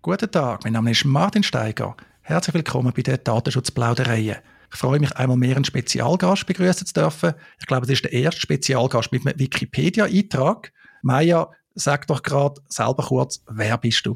Guten Tag, mein Name ist Martin Steiger. Herzlich willkommen bei der Datenschutzplaudereien. Ich freue mich einmal mehr, einen Spezialgast begrüßen zu dürfen. Ich glaube, das ist der erste Spezialgast mit einem Wikipedia-Eintrag. Maja, sag doch gerade selber kurz, wer bist du?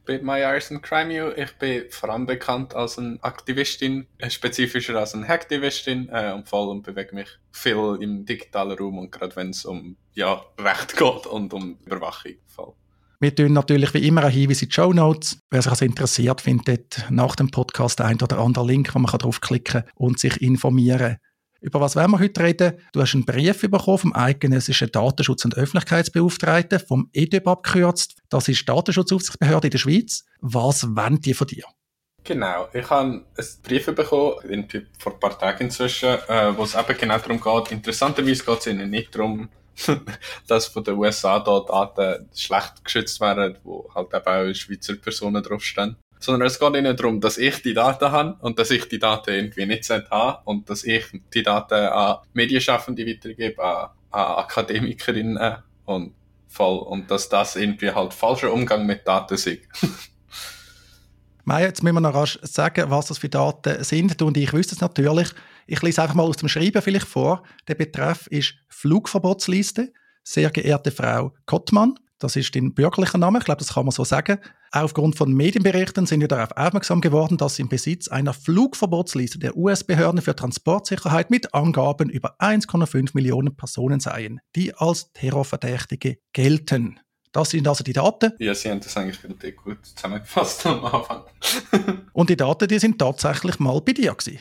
Ich bin Maya Arson Crimeo. Ich bin vor allem bekannt als eine Aktivistin, äh, spezifischer als eine Hacktivistin äh, und vor allem bewege mich viel im digitalen Raum und gerade wenn es um ja, Recht geht und um Überwachung. Voll. Wir tun natürlich wie immer ein Hinweis in die Show Notes. Wer sich also interessiert, findet nach dem Podcast ein oder andere Link, wo man draufklicken kann und sich informieren über was werden wir heute reden? Du hast einen Brief bekommen vom eidgenössischen Datenschutz- und Öffentlichkeitsbeauftragten, vom EDEB abgekürzt. Das ist die Datenschutzaufsichtsbehörde in der Schweiz. Was wollen die von dir? Genau, ich habe einen Brief bekommen, vor ein paar Tagen inzwischen, äh, wo es eben genau darum geht. Interessanterweise geht es ihnen nicht darum, dass von den USA da Daten schlecht geschützt werden, wo halt eben auch Schweizer Personen draufstehen. Sondern es geht ihnen darum, dass ich die Daten habe und dass ich die Daten irgendwie nicht habe und dass ich die Daten an Medienschaffende weitergebe, an, an Akademikerinnen und voll und dass das irgendwie halt falscher Umgang mit Daten ist. Maya, jetzt müssen wir noch rasch sagen, was das für Daten sind. Du und ich wissen es natürlich. Ich lese einfach mal aus dem Schreiben vielleicht vor. Der Betreff ist Flugverbotsliste. Sehr geehrte Frau Kottmann, das ist dein bürgerlicher Name, ich glaube, das kann man so sagen. Aufgrund von Medienberichten sind wir darauf aufmerksam geworden, dass Sie im Besitz einer Flugverbotsliste der US-Behörden für Transportsicherheit mit Angaben über 1,5 Millionen Personen seien, die als Terrorverdächtige gelten. Das sind also die Daten. Ja, Sie haben das eigentlich gut zusammengefasst am Anfang. Und die Daten, die sind tatsächlich mal bei dir gewesen.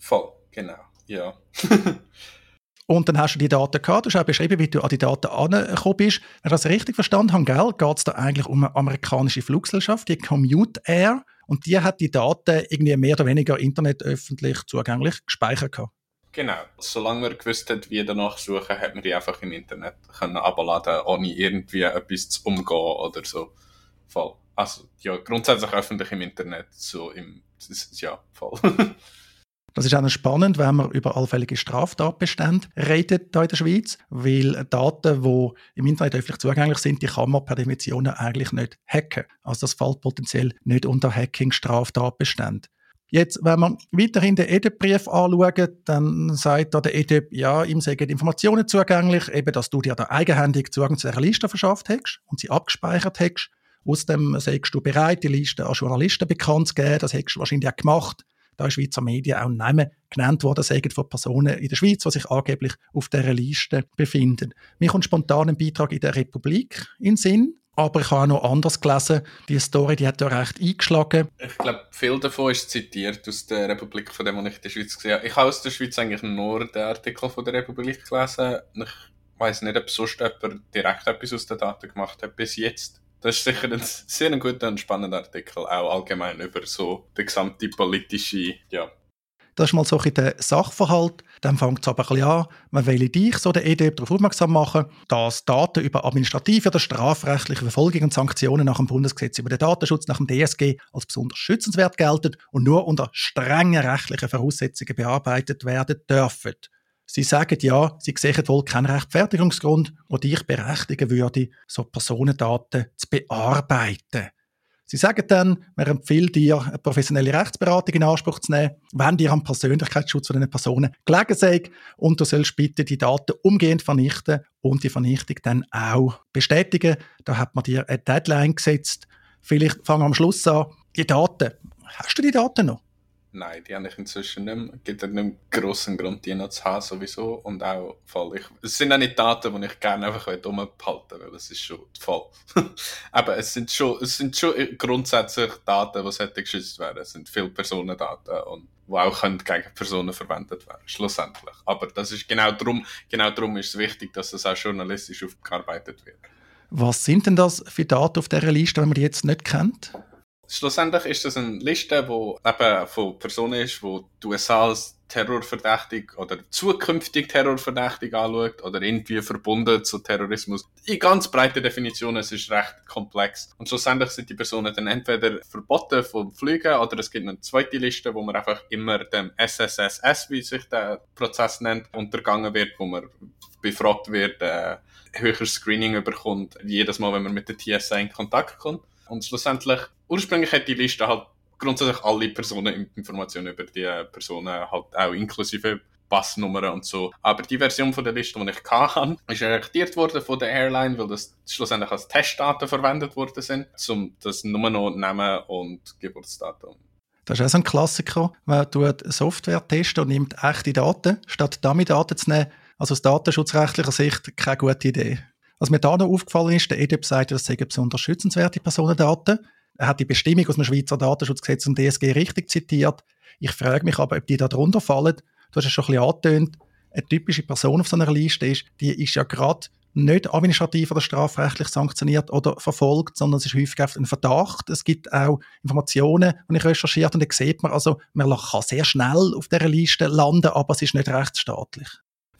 Voll, genau, ja. Und dann hast du die Daten gehabt, du hast auch beschrieben, wie du an die Daten angekommen bist. Wenn ich das richtig verstanden habe, geht es da eigentlich um eine amerikanische Fluggesellschaft, die Commute Air. Und die hat die Daten irgendwie mehr oder weniger internetöffentlich zugänglich gespeichert gehabt. Genau. Solange man gewusst hat, wie danach suchen, hat man die einfach im Internet können abladen, ohne irgendwie etwas zu umgehen oder so. Voll. Also, ja, grundsätzlich öffentlich im Internet, so im, ja, voll. Das ist auch spannend, wenn man über allfällige Straftatbestände redet hier in der Schweiz, weil Daten, die im Internet öffentlich zugänglich sind, die kann man per Definition eigentlich nicht hacken. Also das fällt potenziell nicht unter Hacking-Straftatbestände. Jetzt, wenn wir weiterhin den EDEP-Brief anschauen, dann sagt da der EDEP, ja, ihm seien Informationen zugänglich, eben, dass du dir da eigenhändig Zugang zu dieser Liste verschafft hast und sie abgespeichert hast. Außerdem sagst du bereit, die Liste an Journalisten bekannt zu geben, das hättest du wahrscheinlich auch gemacht da in Schweizer Medien auch Namen genannt worden sagen von Personen in der Schweiz, die sich angeblich auf dieser Liste befinden. Mir kommt spontan ein Beitrag in der Republik in Sinn. Aber ich habe auch noch anders gelesen. Die Story, die hat ja recht eingeschlagen. Ich glaube, viel davon ist zitiert aus der Republik, von dem, was ich in der Schweiz gesehen habe. Ich habe aus der Schweiz eigentlich nur den Artikel von der Republik gelesen. Ich weiß nicht, ob sonst jemand direkt etwas aus den Daten gemacht hat bis jetzt. Das ist sicher ein sehr guter und spannender Artikel, auch allgemein über so die gesamte politische, ja. Das ist mal so ein der Sachverhalt. Dann fängt es aber ein bisschen an, man will dich, so der EDEB, darauf aufmerksam machen, dass Daten über administrative oder strafrechtliche Verfolgung und Sanktionen nach dem Bundesgesetz über den Datenschutz, nach dem DSG, als besonders schützenswert gelten und nur unter strengen rechtlichen Voraussetzungen bearbeitet werden dürfen. Sie sagen ja, Sie sehen wohl keinen Rechtfertigungsgrund, der dich berechtigen würde, so Personendaten zu bearbeiten. Sie sagen dann, man empfiehlt dir, eine professionelle Rechtsberatung in Anspruch zu nehmen, wenn dir am Persönlichkeitsschutz von Personen gelegen sei und du sollst bitte die Daten umgehend vernichten und die Vernichtung dann auch bestätigen. Da hat man dir eine Deadline gesetzt. Vielleicht fangen wir am Schluss an. Die Daten. Hast du die Daten noch? Nein, die habe ich inzwischen nicht mehr. Es gibt ja nicht einen grossen Grund, die noch zu haben, sowieso. Und auch voll. Ich, es sind auch nicht Daten, die ich gerne einfach umbehalten will, weil es ist schon voll. Aber es sind schon, es sind schon grundsätzlich Daten, die sollten geschützt werden. Es sind viele Personendaten und die auch gegen Personen verwendet werden, schlussendlich. Aber das ist genau darum, genau darum ist es wichtig, dass das auch journalistisch aufgearbeitet wird. Was sind denn das für Daten auf dieser Liste, wenn man die jetzt nicht kennt? Schlussendlich ist das eine Liste, die eben von Personen ist, die die USA als terrorverdächtig oder zukünftig terrorverdächtig anschaut oder irgendwie verbunden zu Terrorismus. In ganz breiten Definitionen, es ist recht komplex. Und schlussendlich sind die Personen dann entweder verboten vom Fliegen oder es gibt eine zweite Liste, wo man einfach immer dem SSSS, wie sich der Prozess nennt, untergangen wird, wo man befragt wird, äh, höheres Screening überkommt, jedes Mal, wenn man mit der TSA in Kontakt kommt. Und schlussendlich, ursprünglich hat die Liste halt grundsätzlich alle Personeninformationen über die Personen halt auch inklusive Passnummern und so. Aber die Version von der Liste, die ich hatte, ist reaktiert worden von der Airline, weil das schlussendlich als Testdaten verwendet worden sind, um das nur noch Namen und Geburtsdatum. Das ist auch so ein Klassiker. Man tut Software testen und nimmt echte Daten, statt Dummy-Daten zu nehmen. Also aus datenschutzrechtlicher Sicht keine gute Idee. Was mir da noch aufgefallen ist, der EDIP sagt, das seien besonders schützenswerte Personendaten. Er hat die Bestimmung aus dem Schweizer Datenschutzgesetz und DSG richtig zitiert. Ich frage mich aber, ob die da drunter fallen. Du hast es schon ein bisschen angetönt. Eine typische Person auf so einer Liste ist, die ist ja gerade nicht administrativ oder strafrechtlich sanktioniert oder verfolgt, sondern es ist häufig ein Verdacht. Es gibt auch Informationen, die ich recherchiert und da sieht man, also man kann sehr schnell auf dieser Liste landen, aber es ist nicht rechtsstaatlich.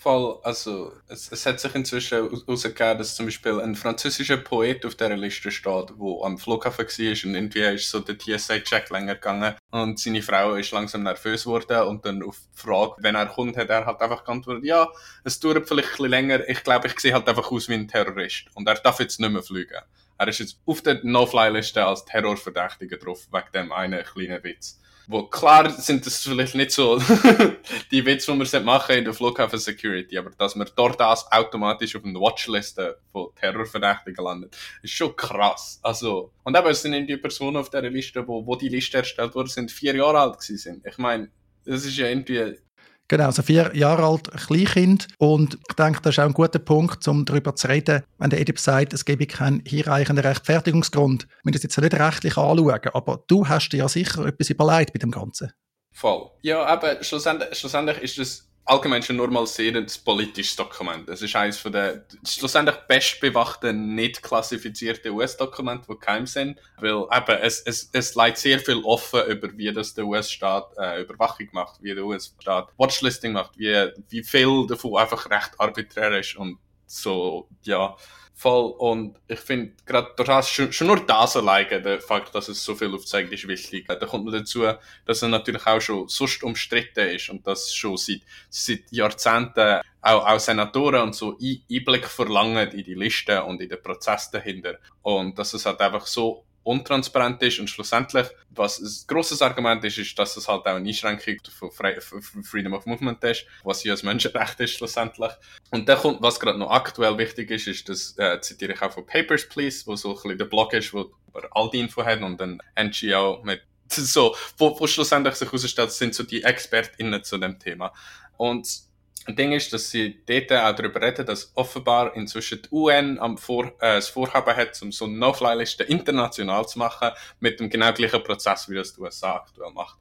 Voll, also es, es hat sich inzwischen herausgegeben, dass zum Beispiel ein französischer Poet auf dieser Liste steht, der am Flughafen war und irgendwie ist so der TSA-Check länger gegangen und seine Frau ist langsam nervös geworden und dann auf die Frage, wenn er kommt, hat er halt einfach geantwortet, ja, es dauert vielleicht ein bisschen länger, ich glaube, ich sehe halt einfach aus wie ein Terrorist und er darf jetzt nicht mehr fliegen. Er ist jetzt auf der No-Fly-Liste als Terrorverdächtiger drauf, wegen dem einen kleinen Witz. Wo klar sind das vielleicht nicht so die Witze, die wir machen in der Flughafen Security, aber dass man dort das automatisch auf einer Watchliste von Terrorverdächtigen landet, ist schon krass. Also, und eben, es sind die Personen auf dieser Liste, wo, wo die Liste erstellt wurde, sind vier Jahre alt gewesen Ich meine, das ist ja irgendwie Genau, also vier Jahre alt Kleinkind. Und ich denke, das ist auch ein guter Punkt, um darüber zu reden, wenn der Edip sagt, es gebe keinen hinreichenden Rechtfertigungsgrund. Wir müssen das jetzt nicht rechtlich anschauen, aber du hast dir ja sicher etwas überlegt bei dem Ganzen. Voll. Ja, aber schlussendlich, schlussendlich ist das allgemein schon normalisiert politisches Dokument. Es ist eines von der schlussendlich bestbewachten, nicht klassifizierten US-Dokumente, die geheim sind, weil eben es, es, es leitet sehr viel offen über, wie das der US-Staat äh, Überwachung macht, wie der US-Staat Watchlisting macht, wie, wie viel davon einfach recht arbiträr ist und so, ja, Voll. Und ich finde, gerade durch das, schon, schon nur das alleine, der Fakt, dass es so viel aufzeigt, ist wichtig. Da kommt noch dazu, dass er natürlich auch schon sonst umstritten ist und das schon seit, seit Jahrzehnten auch, auch Senatoren und so Einblick verlangen in die Liste und in den Prozess dahinter. Und dass es halt einfach so untransparent ist und schlussendlich, was ein grosses Argument ist, ist, dass es halt auch eine Einschränkung von Freedom of Movement ist, was ja ein Menschenrecht ist schlussendlich. Und dann kommt, was gerade noch aktuell wichtig ist, ist, das äh, zitiere ich auch von Papers, Please, wo so ein bisschen der Blog ist, wo all die Info hat und ein NGO mit so, wo, wo schlussendlich sich herausstellt, sind so die ExpertInnen zu dem Thema. Und Ding ist, dass sie dort auch darüber reden, dass offenbar inzwischen die UN am Vor äh, das Vorhaben hat, um so eine No-Fly-Liste international zu machen, mit dem genau gleichen Prozess, wie das die USA aktuell macht.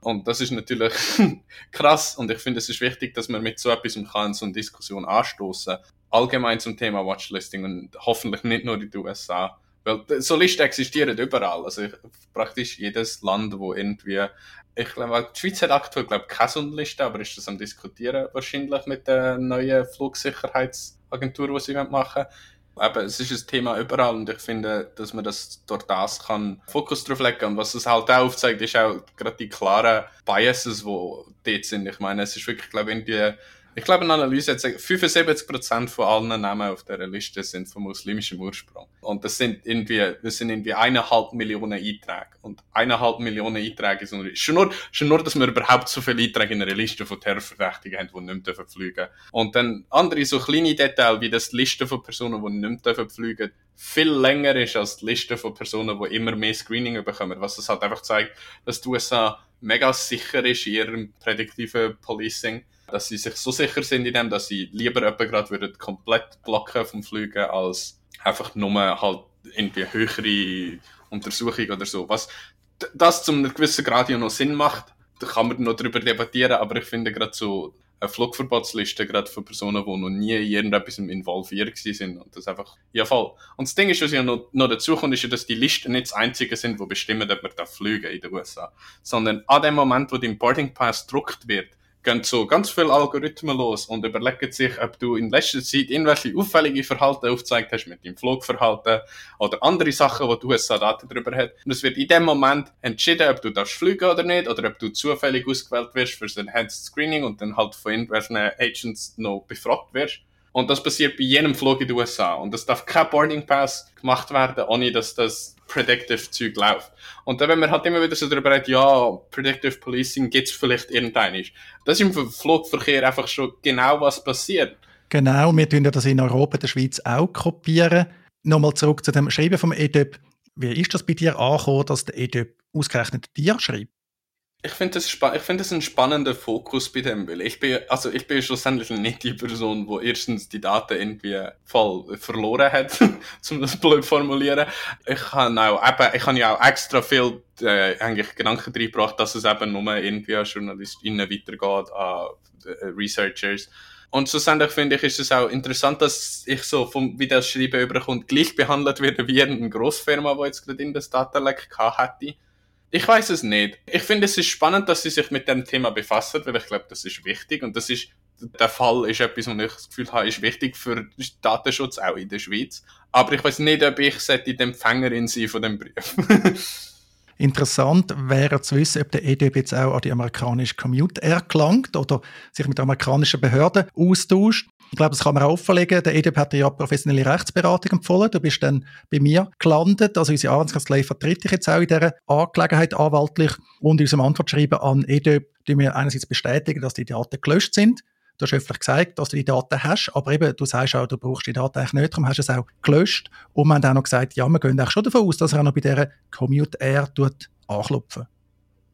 Und das ist natürlich krass und ich finde, es ist wichtig, dass man mit so etwas kann, so eine Diskussion anstoßen. Allgemein zum Thema Watchlisting und hoffentlich nicht nur in den USA. Weil so Listen existieren überall. Also ich, praktisch jedes Land, wo irgendwie ich glaube, die Schweiz hat aktuell, glaube ich, keine Sonnenliste, aber ist das am diskutieren wahrscheinlich mit der neuen Flugsicherheitsagentur, die sie machen Eben, es ist ein Thema überall und ich finde, dass man das durch das kann Fokus drauf legen und was es halt auch aufzeigt, ist auch gerade die klaren Biases, die dort sind. Ich meine, es ist wirklich, glaube ich, irgendwie ich glaube, eine Analyse hat gesagt, 75% von allen Namen auf der Liste sind von muslimischem Ursprung. Und das sind irgendwie, das sind irgendwie eineinhalb Millionen Einträge. Und eineinhalb Millionen Einträge ist schon nur, schon nur, dass wir überhaupt so viele Einträge in einer Liste von Terrorverdächtigen haben, die nicht mehr fliegen dürfen Und dann andere so kleine Details, wie das die Liste von Personen, die nicht mehr fliegen dürfen, viel länger ist als die Liste von Personen, die immer mehr Screening bekommen. Was das halt einfach zeigt, dass die USA mega sicher ist in ihrem prädiktiven Policing dass sie sich so sicher sind in dem, dass sie lieber jemanden gerade würden komplett blocken vom Fliegen, als einfach nur halt irgendwie höhere Untersuchung oder so. Was das zum einem gewissen Grad ja noch Sinn macht, da kann man noch darüber debattieren, aber ich finde gerade so eine Flugverbotsliste gerade für Personen, die noch nie in irgendetwas involviert sind und das einfach, ja voll. Und das Ding ist, was ja noch, noch dazu kommt, ist ja, dass die Listen nicht das einzige sind, die bestimmen, ob man da fliegen in den USA, sondern an dem Moment, wo dein Boarding Pass gedruckt wird, gehen so ganz viele Algorithmen los und überlegen sich, ob du in letzter Zeit irgendwelche auffällige Verhalten aufgezeigt hast mit deinem Flugverhalten oder andere Sachen, wo du USA Daten darüber hast. Und es wird in dem Moment entschieden, ob du darfst fliegen oder nicht oder ob du zufällig ausgewählt wirst für das Enhanced Screening und dann halt von irgendwelchen Agents noch befragt wirst. Und das passiert bei jedem Flug in den USA. Und es darf kein Boarding Pass gemacht werden, ohne dass das Predictive Zeug läuft. Und dann, wenn man halt immer wieder so darüber redet, ja, Predictive Policing gibt's vielleicht irgendein Das ist im Flugverkehr einfach schon genau was passiert. Genau, wir tun das in Europa, der Schweiz auch kopieren. Nochmal zurück zu dem Schreiben vom EDEP. Wie ist das bei dir angekommen, dass der EDEP ausgerechnet dir schreibt? Ich finde das, ich find das ein spannender Fokus bei dem, weil ich bin, also ich bin schlussendlich nicht die Person, wo erstens die Daten irgendwie voll verloren hat, um das blöd formulieren. Ich habe auch, eben, ich habe ja auch extra viel, äh, eigentlich Gedanken reingebracht, dass es eben nur irgendwie an JournalistInnen weitergeht, an äh, Researchers. Und schlussendlich finde ich, ist es auch interessant, dass ich so vom, wie das Schreiben überkommt, gleich behandelt werde wie eine Grossfirma, die jetzt gerade in das Datenleck hätte. Ich weiß es nicht. Ich finde, es ist spannend, dass sie sich mit dem Thema befassen, weil ich glaube, das ist wichtig und das ist der Fall ist etwas, was ich das Gefühl habe, ist wichtig für Datenschutz auch in der Schweiz. Aber ich weiß nicht, ob ich die Empfängerin sein von dem Brief. Interessant wäre zu wissen, ob der EDB jetzt auch an die amerikanische Commute Air gelangt oder sich mit amerikanischen Behörden austauscht. Ich glaube, das kann man auch offenlegen. Der EDB hat dir ja professionelle Rechtsberatung empfohlen. Du bist dann bei mir gelandet. Also unsere Arbeitskanzlei vertritt dich jetzt auch in dieser Angelegenheit anwaltlich. Und in unserem Antwortschreiben an EDB die wir einerseits bestätigen, dass die Daten gelöscht sind. Du hast öffentlich gesagt, dass du die Daten hast, aber eben, du sagst auch, du brauchst die Daten eigentlich nicht, darum hast du es auch gelöscht. Und wir haben auch noch gesagt, ja, wir gehen auch schon davon aus, dass er auch noch bei dieser Commute Air anklopfen.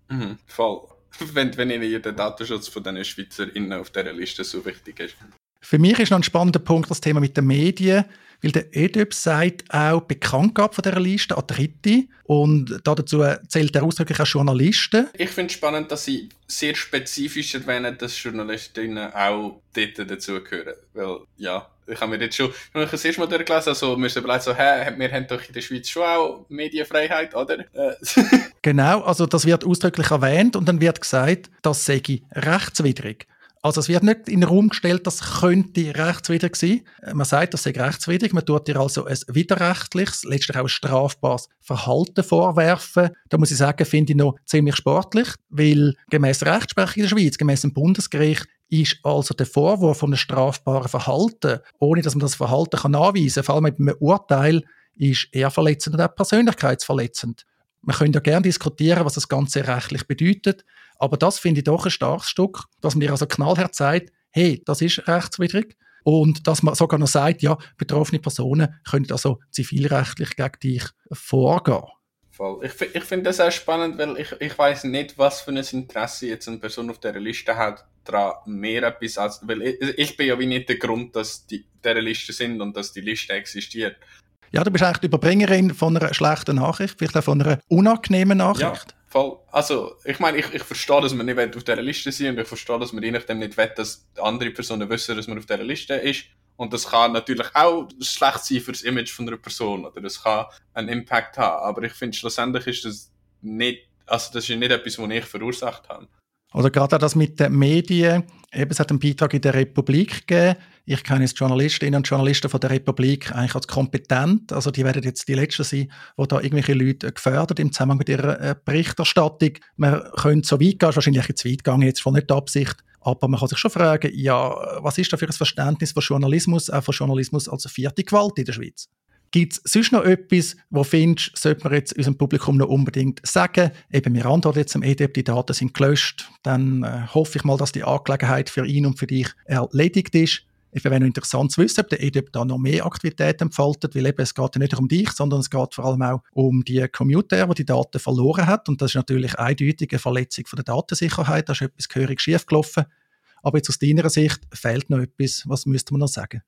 Mhm, voll. Wenn, wenn Ihnen der Datenschutz von den SchweizerInnen auf dieser Liste so wichtig ist. Für mich ist noch ein spannender Punkt das Thema mit den Medien, weil der EDUP sagt auch Bekanntgabe von dieser Liste an Dritte und dazu zählt er ausdrücklich auch Journalisten. Ich finde es spannend, dass sie sehr spezifisch erwähnen, dass Journalistinnen auch dort dazugehören, weil ja, ich habe mir jetzt schon, wenn ich das erste Mal durchgelesen also mir so überlegt, so, hä, wir haben doch in der Schweiz schon auch Medienfreiheit, oder? Äh. genau, also das wird ausdrücklich erwähnt und dann wird gesagt, das sei rechtswidrig. Also es wird nicht in den Raum gestellt, das könnte rechtswidrig sein. Man sagt, das sei rechtswidrig. Man tut dir also ein widerrechtliches, letztlich auch ein strafbares Verhalten vorwerfen. Da muss ich sagen, finde ich noch ziemlich sportlich, weil gemäß Rechtsprechung in der Schweiz, gemäß dem Bundesgericht, ist also der Vorwurf von einem strafbaren Verhalten, ohne dass man das Verhalten kann anweisen kann, vor allem mit einem Urteil, ist eher verletzend und auch persönlichkeitsverletzend. Man könnte ja gerne diskutieren, was das Ganze rechtlich bedeutet. Aber das finde ich doch ein starkes Stück, dass man dir also knallhart sagt, hey, das ist rechtswidrig. Und dass man sogar noch sagt, ja, betroffene Personen können also zivilrechtlich gegen dich vorgehen. Voll. Ich, ich finde das auch spannend, weil ich, ich weiß nicht, was für ein Interesse jetzt eine Person auf dieser Liste hat, daran mehr etwas als, weil ich, ich bin ja wie nicht der Grund, dass die dieser Liste sind und dass die Liste existiert. Ja, du bist eigentlich die Überbringerin von einer schlechten Nachricht, vielleicht auch von einer unangenehmen Nachricht. Ja. Voll. Also, ich meine, ich, ich verstehe, dass man nicht auf dieser Liste sein und ich verstehe, dass man je nachdem nicht will, dass andere Personen wissen, dass man auf dieser Liste ist. Und das kann natürlich auch schlecht sein für das Image von einer Person oder das kann einen Impact haben. Aber ich finde, schlussendlich ist das nicht, also das ist nicht etwas, was ich verursacht habe. Oder gerade auch das mit den Medien. Eben, es hat einen Beitrag in der Republik gegeben. Ich kenne jetzt Journalistinnen und Journalisten von der Republik eigentlich als kompetent. Also die werden jetzt die Letzten sein, die da irgendwelche Leute gefördert im Zusammenhang mit ihrer äh, Berichterstattung. Man könnte so weit gehen, wahrscheinlich jetzt weit gehen, jetzt voll nicht Absicht. Aber man kann sich schon fragen, ja, was ist da für ein Verständnis von Journalismus, auch von Journalismus als vierte Gewalt in der Schweiz? Gibt es sonst noch etwas, wo findest, sollte man jetzt unserem Publikum noch unbedingt sagen? Eben, wir antworten jetzt am EDEP, die Daten sind gelöscht. Dann äh, hoffe ich mal, dass die Angelegenheit für ihn und für dich erledigt ist. Es wäre interessant zu wissen, ob der EDEP da noch mehr Aktivität entfaltet, weil eben, es geht ja nicht um dich, sondern es geht vor allem auch um die Commuter, die die Daten verloren hat. Und das ist natürlich eindeutig eine Verletzung von der Datensicherheit. Da ist etwas gehörig schief gelaufen. Aber jetzt aus deiner Sicht fehlt noch etwas. Was müsste man noch sagen?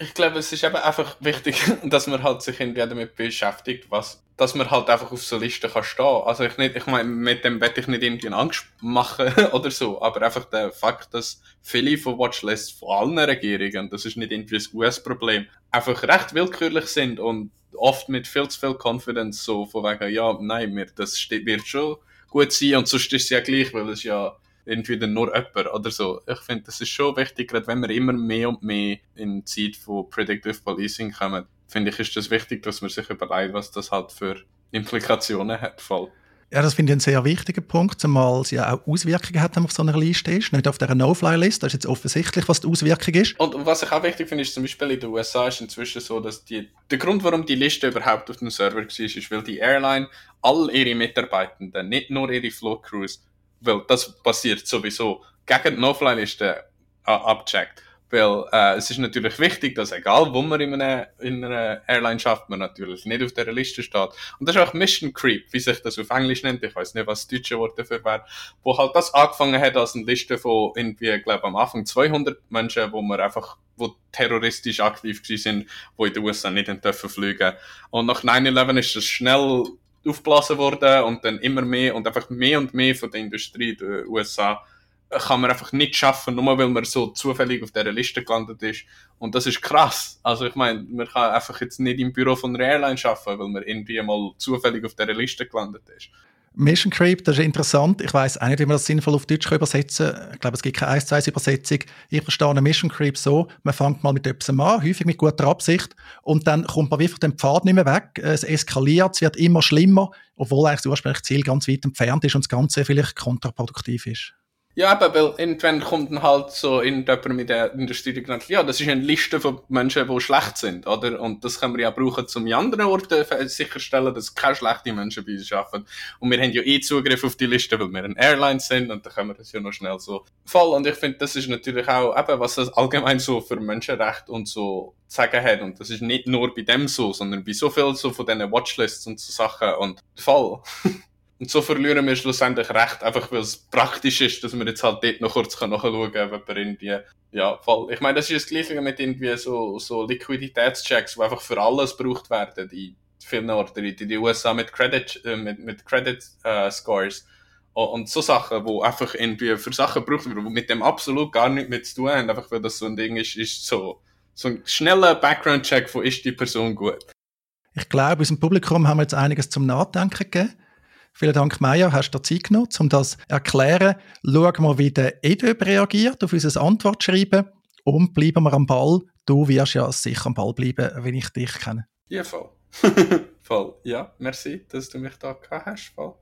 Ich glaube, es ist eben einfach wichtig, dass man halt sich irgendwie damit beschäftigt, was, dass man halt einfach auf so Listen kann stehen. Also ich nicht, ich meine, mit dem werde ich nicht irgendwie Angst machen oder so, aber einfach der Fakt, dass viele von Watchlists von allen Regierungen, das ist nicht irgendwie ein US-Problem, einfach recht willkürlich sind und oft mit viel zu viel Confidence so von wegen, ja, nein, mir, das wird schon gut sein und sonst ist es ja gleich, weil es ja entweder nur jemand oder so. Ich finde, das ist schon wichtig, gerade wenn wir immer mehr und mehr in die Zeit von Predictive Policing kommen, finde ich, ist das wichtig, dass man sich überlegt, was das halt für Implikationen hat. Voll. Ja, das finde ich einen sehr wichtigen Punkt, zumal sie ja auch Auswirkungen hat, wenn man auf so einer Liste ist. Nicht auf der No-Fly-Liste, das ist jetzt offensichtlich, was die Auswirkung ist. Und was ich auch wichtig finde, ist zum Beispiel in den USA ist inzwischen so, dass die, der Grund, warum die Liste überhaupt auf dem Server war, ist, weil die Airline all ihre Mitarbeitenden, nicht nur ihre Float Crews, weil das passiert sowieso, gegen die No-Fly-Liste äh, abcheckt. Weil äh, es ist natürlich wichtig, dass egal wo man in einer, in einer Airline schafft, man natürlich nicht auf dieser Liste steht. Und das ist auch Mission Creep, wie sich das auf Englisch nennt. Ich weiß nicht, was das deutsche Wort dafür wäre. Wo halt das angefangen hat als eine Liste von irgendwie, glaube am Anfang 200 Menschen, wo man einfach wo terroristisch aktiv sind, wo in den USA nicht dürfen fliegen. Und nach 9-11 ist das schnell aufgeblasen worden und dann immer mehr und einfach mehr und mehr von der Industrie der USA kann man einfach nicht schaffen, nur weil man so zufällig auf dieser Liste gelandet ist. Und das ist krass. Also ich meine, man kann einfach jetzt nicht im Büro von einer Airline schaffen, weil man irgendwie mal zufällig auf dieser Liste gelandet ist. Mission Creep, das ist interessant. Ich weiß auch nicht, wie man das sinnvoll auf Deutsch übersetzen kann. Ich glaube, es gibt keine 1 2 Übersetzung. Ich verstehe eine Mission Creep so, man fängt mal mit etwas an, häufig mit guter Absicht, und dann kommt man von dem Pfad nicht mehr weg. Es eskaliert, es wird immer schlimmer, obwohl eigentlich das ursprüngliche Ziel ganz weit entfernt ist und das Ganze vielleicht kontraproduktiv ist. Ja, aber weil irgendwann kommt dann halt so jemand mit der Industrie genannt, ja, das ist eine Liste von Menschen, die schlecht sind, oder? Und das können wir ja brauchen, um in anderen Orten sicherstellen, dass keine schlechten Menschen bei uns arbeiten. Und wir haben ja eh Zugriff auf die Liste, weil wir ein Airline sind und dann können wir das ja noch schnell so voll. Und ich finde, das ist natürlich auch eben, was das allgemein so für Menschenrecht und so zu sagen hat. Und das ist nicht nur bei dem so, sondern bei so viel so von diesen Watchlists und so Sachen und voll. Und so verlieren wir schlussendlich recht, einfach weil es praktisch ist, dass man jetzt halt dort noch kurz nachschauen kann, ob man irgendwie, ja, voll. Ich meine, das ist das Gleiche mit irgendwie so, so Liquiditätschecks, die einfach für alles gebraucht werden, in vielen Orten, in den USA mit Credit, äh, mit, mit Credit äh, Scores. Und so Sachen, wo einfach irgendwie für Sachen gebraucht werden, die mit dem absolut gar nichts mit zu tun haben, einfach weil das so ein Ding ist, ist so, so ein schneller Background-Check von ist die Person gut. Ich glaube, dem Publikum haben wir jetzt einiges zum Nachdenken gegeben. Vielen Dank, Maya, hast du dir Zeit genommen, um das zu erklären. Schauen wir, wie der EDÖB reagiert auf unser Antwortschreiben und bleiben wir am Ball. Du wirst ja sicher am Ball bleiben, wenn ich dich kenne. Ja, voll. voll. Ja, merci, dass du mich da gehabt hast. Voll.